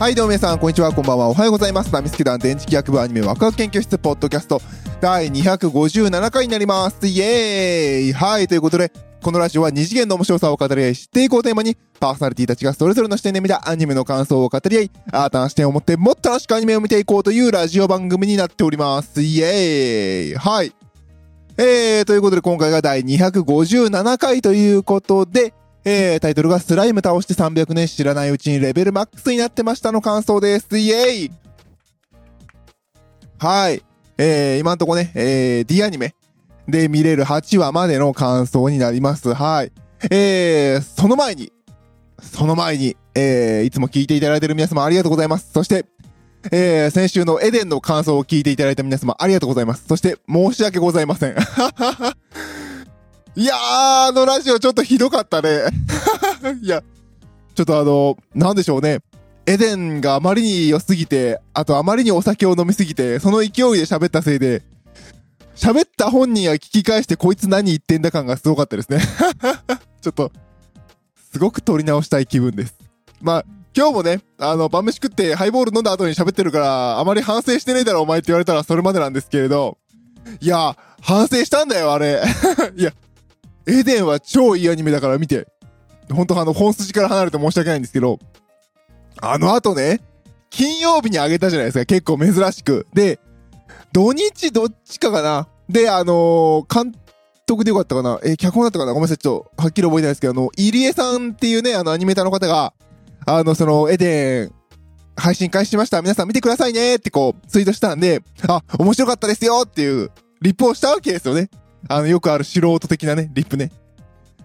はいどうも皆さんこんにちはこんばんはおはようございます。ナミスケ団電磁気学部アニメワクワク研究室ポッドキャスト第257回になりますイエーイはいということでこのラジオは二次元の面白さを語り合い知っていこうテーマにパーソナリティたちがそれぞれの視点で見たアニメの感想を語り合い新たな視点を持ってもっと楽しくアニメを見ていこうというラジオ番組になっております。イエーイ。はい。えー、ということで今回が第257回ということで、えー、タイトルがスライム倒して300年知らないうちにレベルマックスになってましたの感想です。イエーイはい。えー、今んとこね、えー、D アニメで見れる8話までの感想になります。はい。えー、その前に、その前に、えー、いつも聞いていただいている皆様ありがとうございます。そして、えー、先週のエデンの感想を聞いていただいた皆様ありがとうございます。そして申し訳ございません。はははいやー、あのラジオちょっとひどかったね。いや、ちょっとあの、なんでしょうね。エデンがあまりに良すぎて、あとあまりにお酒を飲みすぎて、その勢いで喋ったせいで、喋った本人は聞き返してこいつ何言ってんだ感がすごかったですね。ちょっと、すごく撮り直したい気分です。まあ、今日もね、あの、晩飯食ってハイボール飲んだ後に喋ってるから、あまり反省してねえだろお前って言われたらそれまでなんですけれど、いや、反省したんだよ、あれ。いや、エデンは超いいアニメだから見て。ほんとあの、本筋から離れて申し訳ないんですけど、あの後ね、金曜日にあげたじゃないですか、結構珍しく。で、土日どっちかかな。で、あのー、監督でよかったかなえー、脚本だったかなごめんなさい、ちょっと、はっきり覚えてないですけど、あの、入江さんっていうね、あの、アニメーターの方が、あの、その、エデン、配信開始しました。皆さん見てくださいねってこう、ツイートしたんで、あ、面白かったですよっていう、リップをしたわけですよね。あの、よくある素人的なね、リップね。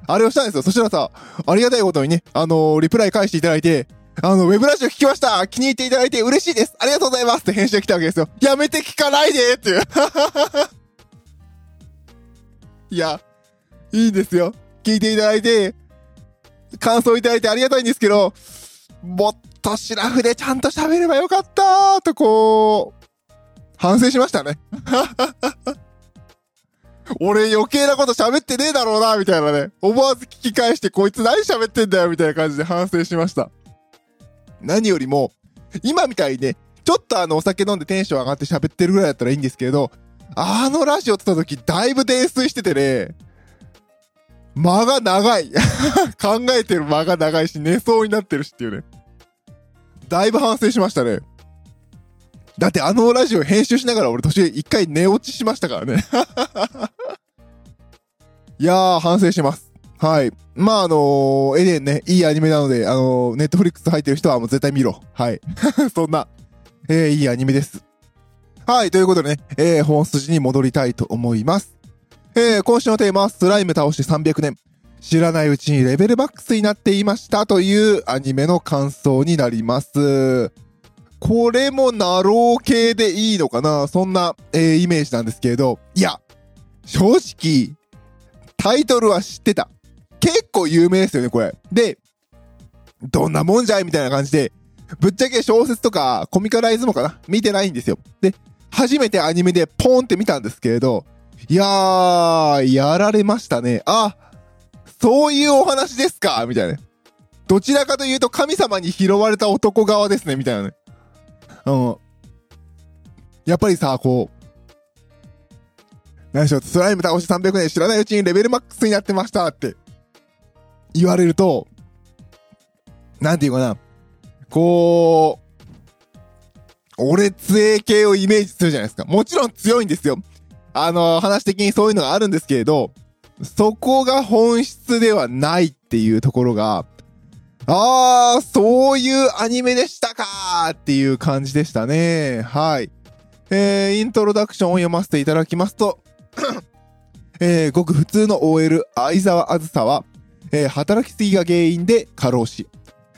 あれをしたんですよ。そしたらさ、ありがたいことにね、あのー、リプライ返していただいて、あの、ウェブラジオ聞きました気に入っていただいて嬉しいですありがとうございますって返信が来たわけですよ。やめて聞かないでっていう いや、いいんですよ。聞いていただいて、感想いただいてありがたいんですけど、もっとシラフでちゃんと喋ればよかったーとこう、反省しましたね。俺余計なこと喋ってねえだろうな、みたいなね。思わず聞き返してこいつ何喋ってんだよ、みたいな感じで反省しました。何よりも、今みたいにね、ちょっとあのお酒飲んでテンション上がって喋ってるぐらいだったらいいんですけど、あのラジオ撮った時だいぶ泥酔しててね、間が長い。考えてる間が長いし、寝そうになってるしっていうね。だいぶ反省しましたね。だってあのラジオ編集しながら俺途中一回寝落ちしましたからね。いやー、反省します。はい。まあ、あのー、エデンね、いいアニメなので、あのー、ネットフリックス入ってる人はもう絶対見ろ。はい。そんな、えー、いいアニメです。はい。ということでね、えー、本筋に戻りたいと思います。えー、今週のテーマは、スライム倒して300年。知らないうちにレベルマックスになっていましたというアニメの感想になります。これもナロー系でいいのかな？そんな、えー、イメージなんですけれど、いや、正直、タイトルは知ってた。結構有名ですよね、これ。で、どんなもんじゃいみたいな感じで、ぶっちゃけ小説とかコミカライズもかな？見てないんですよ。で、初めてアニメでポーンって見たんですけれど、いやー、やられましたね。あ、そういうお話ですか？みたいな。どちらかというと神様に拾われた男側ですね、みたいなね。うん。やっぱりさ、こう、何でしょう、スライム倒し300年知らないうちにレベルマックスになってましたって言われると、なんていうかな、こう、俺強え系をイメージするじゃないですか。もちろん強いんですよ。あの、話的にそういうのがあるんですけれど、そこが本質ではないっていうところが、あー、そういうアニメでしたかーっていう感じでしたね。はい。えー、イントロダクションを読ませていただきますと、えー、ごく普通の OL、相沢あずさは、えー、働きすぎが原因で過労死。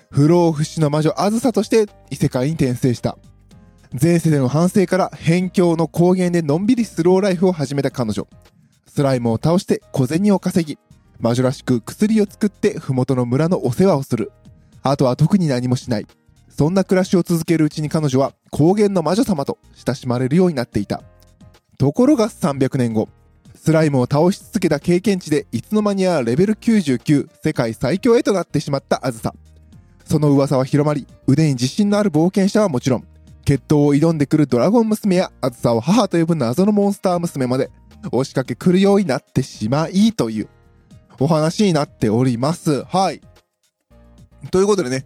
不老不死の魔女あずさとして異世界に転生した。前世での反省から辺境の高原でのんびりスローライフを始めた彼女。スライムを倒して小銭を稼ぎ、魔女らしく薬を作って麓の村のお世話をする。あとは特に何もしない。そんな暮らしを続けるうちに彼女は高原の魔女様と親しまれるようになっていた。ところが300年後、スライムを倒し続けた経験値でいつの間にやらレベル99世界最強へとなってしまったあずさ。その噂は広まり、腕に自信のある冒険者はもちろん、決闘を挑んでくるドラゴン娘や、あずさを母と呼ぶ謎のモンスター娘まで、押しかけ来るようになってしまい、という、お話になっております。はい。ということでね、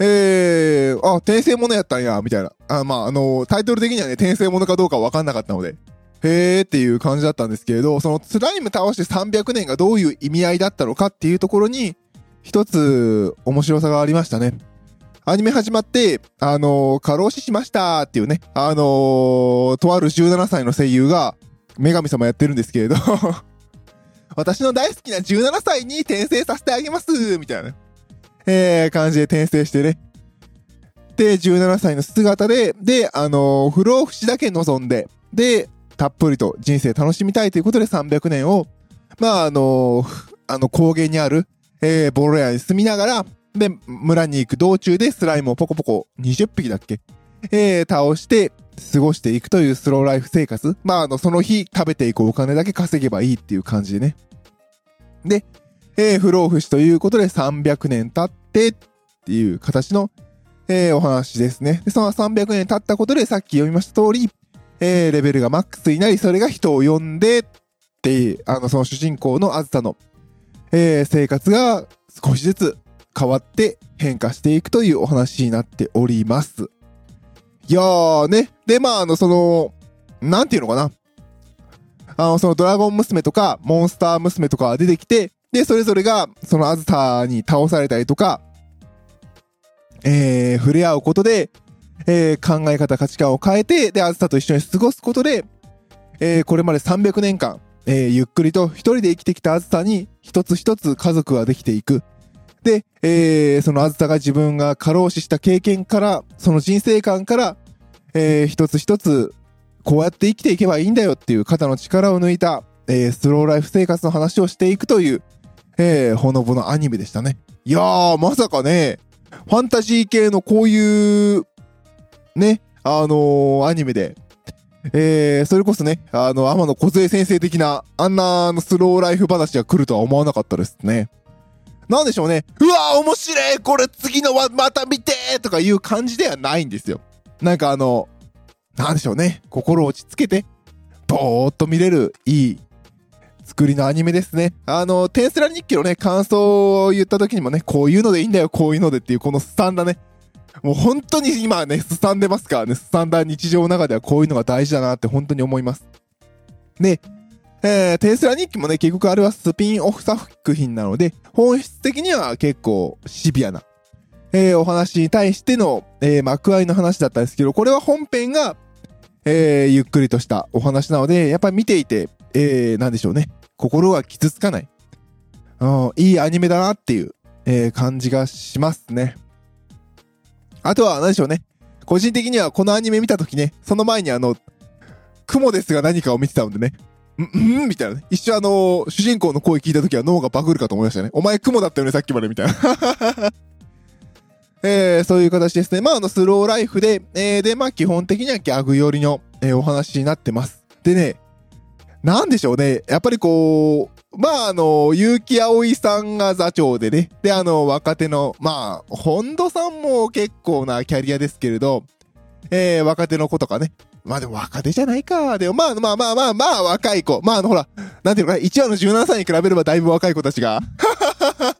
えー、あ、転生ものやったんや、みたいな。あまあ、あのー、タイトル的にはね、転生ものかどうかわかんなかったので、へーっていう感じだったんですけれど、そのスライム倒して300年がどういう意味合いだったのかっていうところに、一つ面白さがありましたね。アニメ始まって、あの、過労死しましたっていうね、あの、とある17歳の声優が、女神様やってるんですけれど 私の大好きな17歳に転生させてあげますみたいな、えー、感じで転生してね。で、17歳の姿で、で、あのー、不老不死だけ望んで、で、たっぷりと人生楽しみたいということで300年を、まあ、あの、あの、高原にある、えー、ボロ屋に住みながら、で、村に行く道中でスライムをポコポコ20匹だっけえー、倒して過ごしていくというスローライフ生活。まあ、あの、その日食べていくお金だけ稼げばいいっていう感じでね。で、えー、不老不死ということで300年経ってっていう形の、えー、お話ですね。で、その300年経ったことでさっき読みました通り、えー、レベルがマックスになり、それが人を呼んでっていう、あの、その主人公のあずさの、えー、生活が少しずつ変わって変化していくというお話になっております。いやーね。で、まあ、あの、その、なんていうのかな。あの、そのドラゴン娘とか、モンスター娘とか出てきて、で、それぞれが、そのアズタに倒されたりとか、えー、触れ合うことで、えー、考え方、価値観を変えて、で、アズタと一緒に過ごすことで、えー、これまで300年間、えー、ゆっくりと一人で生きてきたアズタに、一つ一つ家族ができていく。で、えー、そのあずたが自分が過労死した経験から、その人生観から、えー、一つ一つ、こうやって生きていけばいいんだよっていう肩の力を抜いた、えー、スローライフ生活の話をしていくという、えー、ほのぼのアニメでしたね。いやー、まさかね、ファンタジー系のこういう、ね、あのー、アニメで、えー、それこそね、あの、天野小先生的な、あんなスローライフ話が来るとは思わなかったですね。なんでしょうね。うわ面白いこれ次のはまた見てとかいう感じではないんですよ。なんかあの、なんでしょうね。心落ち着けて、ぼーっと見れるいい作りのアニメですね。あの、テンスラ日記のね、感想を言った時にもね、こういうのでいいんだよ、こういうのでっていうこのスタンダね。もう本当に今ね、すさんでますからね、すさんだ日常の中ではこういうのが大事だなって本当に思います。で、えー、テスラ日記もね、結局あれはスピンオフ作品なので、本質的には結構シビアな、えー、お話に対しての、えー、幕合いの話だったんですけど、これは本編が、えー、ゆっくりとしたお話なので、やっぱり見ていて、えー、なんでしょうね。心が傷つかない。いいアニメだなっていう、えー、感じがしますね。あとは、何でしょうね。個人的にはこのアニメ見たときね、その前にあの、雲ですが何かを見てたのでね、んんみたいなね。一瞬あのー、主人公の声聞いた時は脳がバグるかと思いましたね。お前雲だったよね、さっきまで、みたいな。えー、そういう形ですね。まあ、あの、スローライフで、えー、で、まあ、基本的にはギャグ寄りの、えー、お話になってます。でね、なんでしょうね。やっぱりこう、まあ、あの、結城葵さんが座長でね。で、あの、若手の、まあ、本土さんも結構なキャリアですけれど、えー、若手の子とかね、まあでも若手じゃないか。でもまあまあまあまあまあ若い子。まああのほら、なんていうのかな、1話の17歳に比べればだいぶ若い子たちが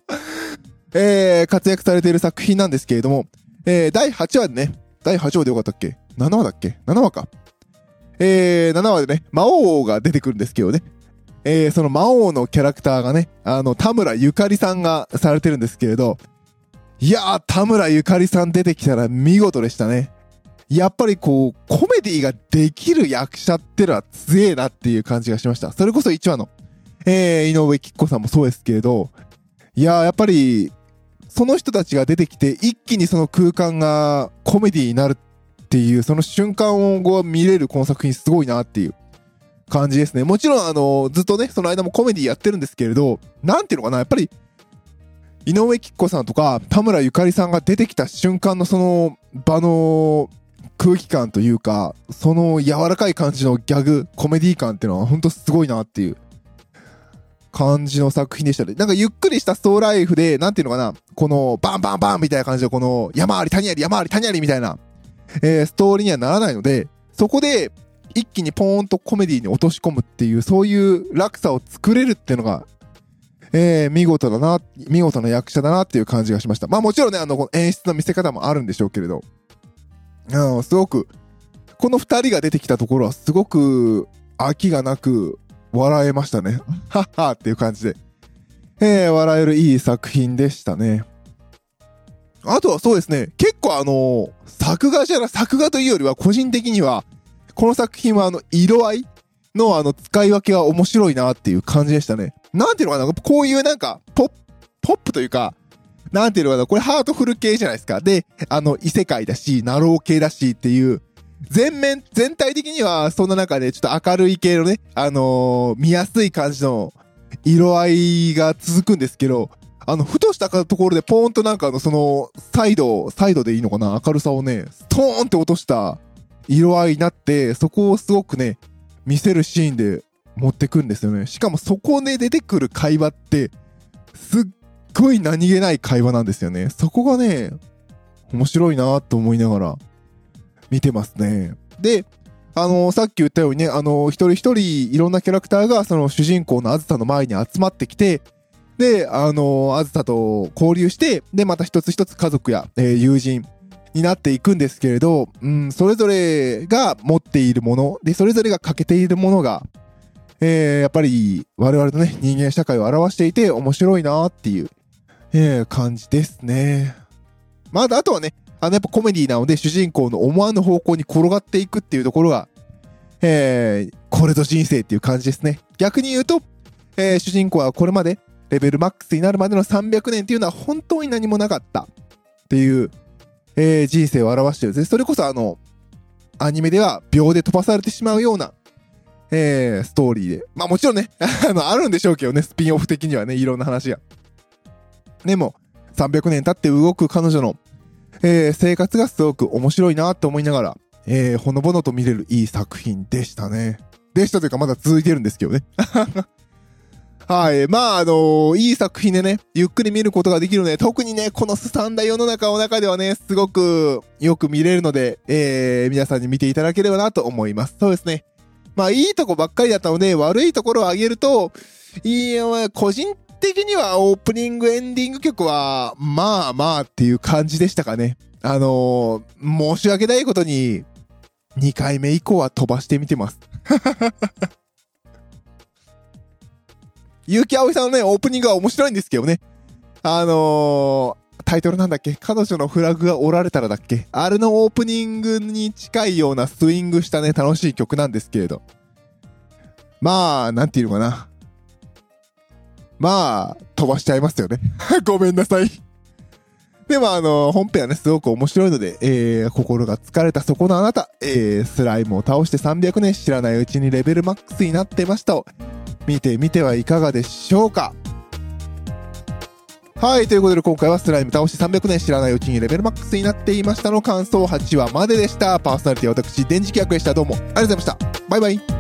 えー、活躍されている作品なんですけれども、えー、第8話でね、第8話でよかったっけ ?7 話だっけ ?7 話か。えー、7話でね、魔王が出てくるんですけどね。えー、その魔王のキャラクターがね、あの、田村ゆかりさんがされてるんですけれど、いやー、田村ゆかりさん出てきたら見事でしたね。やっぱりこう、コメディができる役者ってのは強えなっていう感じがしました。それこそ1話の、えー、井上貴子さんもそうですけれど、いやー、やっぱり、その人たちが出てきて、一気にその空間がコメディになるっていう、その瞬間を見れるこの作品すごいなっていう感じですね。もちろん、あの、ずっとね、その間もコメディやってるんですけれど、なんていうのかな、やっぱり、井上貴子さんとか田村ゆかりさんが出てきた瞬間のその場の空気感というか、その柔らかい感じのギャグ、コメディ感っていうのは本当すごいなっていう感じの作品でしたね。なんかゆっくりしたストーライフで、なんていうのかな、このバンバンバンみたいな感じで、この山あり谷あり山あり谷ありみたいな、えー、ストーリーにはならないので、そこで一気にポーンとコメディに落とし込むっていう、そういう落差を作れるっていうのが、えー、見事だな、見事な役者だなっていう感じがしました。まあもちろんね、あの、この演出の見せ方もあるんでしょうけれど、うん、すごく、この二人が出てきたところはすごく飽きがなく笑えましたね。はっはっていう感じで。えー、笑えるいい作品でしたね。あとはそうですね、結構あの、作画じゃな、作画というよりは個人的には、この作品はあの、色合いのあの、使い分けは面白いなっていう感じでしたね。なんていうのかな、こういうなんか、ポップ、ポップというか、なんていうのかな、これハートフル系じゃないですか。で、あの、異世界だし、なろう系だしっていう、全面、全体的には、そんな中で、ちょっと明るい系のね、あのー、見やすい感じの色合いが続くんですけど、あの、ふとしたところでポーンとなんかあの、その、サイド、サイドでいいのかな明るさをね、ストーンって落とした色合いになって、そこをすごくね、見せるシーンで持ってくんですよね。しかもそこで出てくる会話って、すっごい何気ない会話なんですよね。そこがね、面白いなと思いながら見てますね。で、あのー、さっき言ったようにね、あのー、一人一人いろんなキャラクターがその主人公のあずさの前に集まってきて、で、あのー、あずさと交流して、で、また一つ一つ家族や、えー、友人になっていくんですけれど、うん、それぞれが持っているもの、で、それぞれが欠けているものが、えー、やっぱり我々のね、人間社会を表していて面白いなっていう、えー、感じですね。まだ、あとはね、あの、やっぱコメディなので、主人公の思わぬ方向に転がっていくっていうところが、えー、これぞ人生っていう感じですね。逆に言うと、えー、主人公はこれまでレベルマックスになるまでの300年っていうのは本当に何もなかったっていう、えー、人生を表してるんです。それこそあの、アニメでは秒で飛ばされてしまうような、えー、ストーリーで。まあもちろんね、あの、あるんでしょうけどね、スピンオフ的にはね、いろんな話が。でも、300年経って動く彼女のえー、生活がすごく面白いなって思いながら、えー、ほのぼのと見れるいい作品でしたね。でしたというかまだ続いてるんですけどね。はい。まあ、あのー、いい作品でね、ゆっくり見ることができるので、特にね、このすさんだ世の中の中ではね、すごくよく見れるので、えー、皆さんに見ていただければなと思います。そうですね。まあ、いいとこばっかりだったので、悪いところを挙げると、いや、個人的にはオープニングエンディング曲は、まあまあっていう感じでしたかね。あのー、申し訳ないことに、2回目以降は飛ばしてみてます。結城葵さんのね、オープニングは面白いんですけどね。あのー、タイトルなんだっけ？彼女のフラグが折られたらだっけ？あれのオープニングに近いようなスイングしたね、楽しい曲なんですけれど。まあ、なんていうのかな。まあ、飛ばしちゃいますよね。ごめんなさい。でもあの、本編はね、すごく面白いので、えー、心が疲れたそこのあなた、えー、スライムを倒して300年知らないうちにレベルマックスになってましたを、見てみてはいかがでしょうかはい、ということで今回はスライム倒して300年知らないうちにレベルマックスになっていましたの感想8話まででした。パーソナリティは私、電磁気役でした。どうもありがとうございました。バイバイ。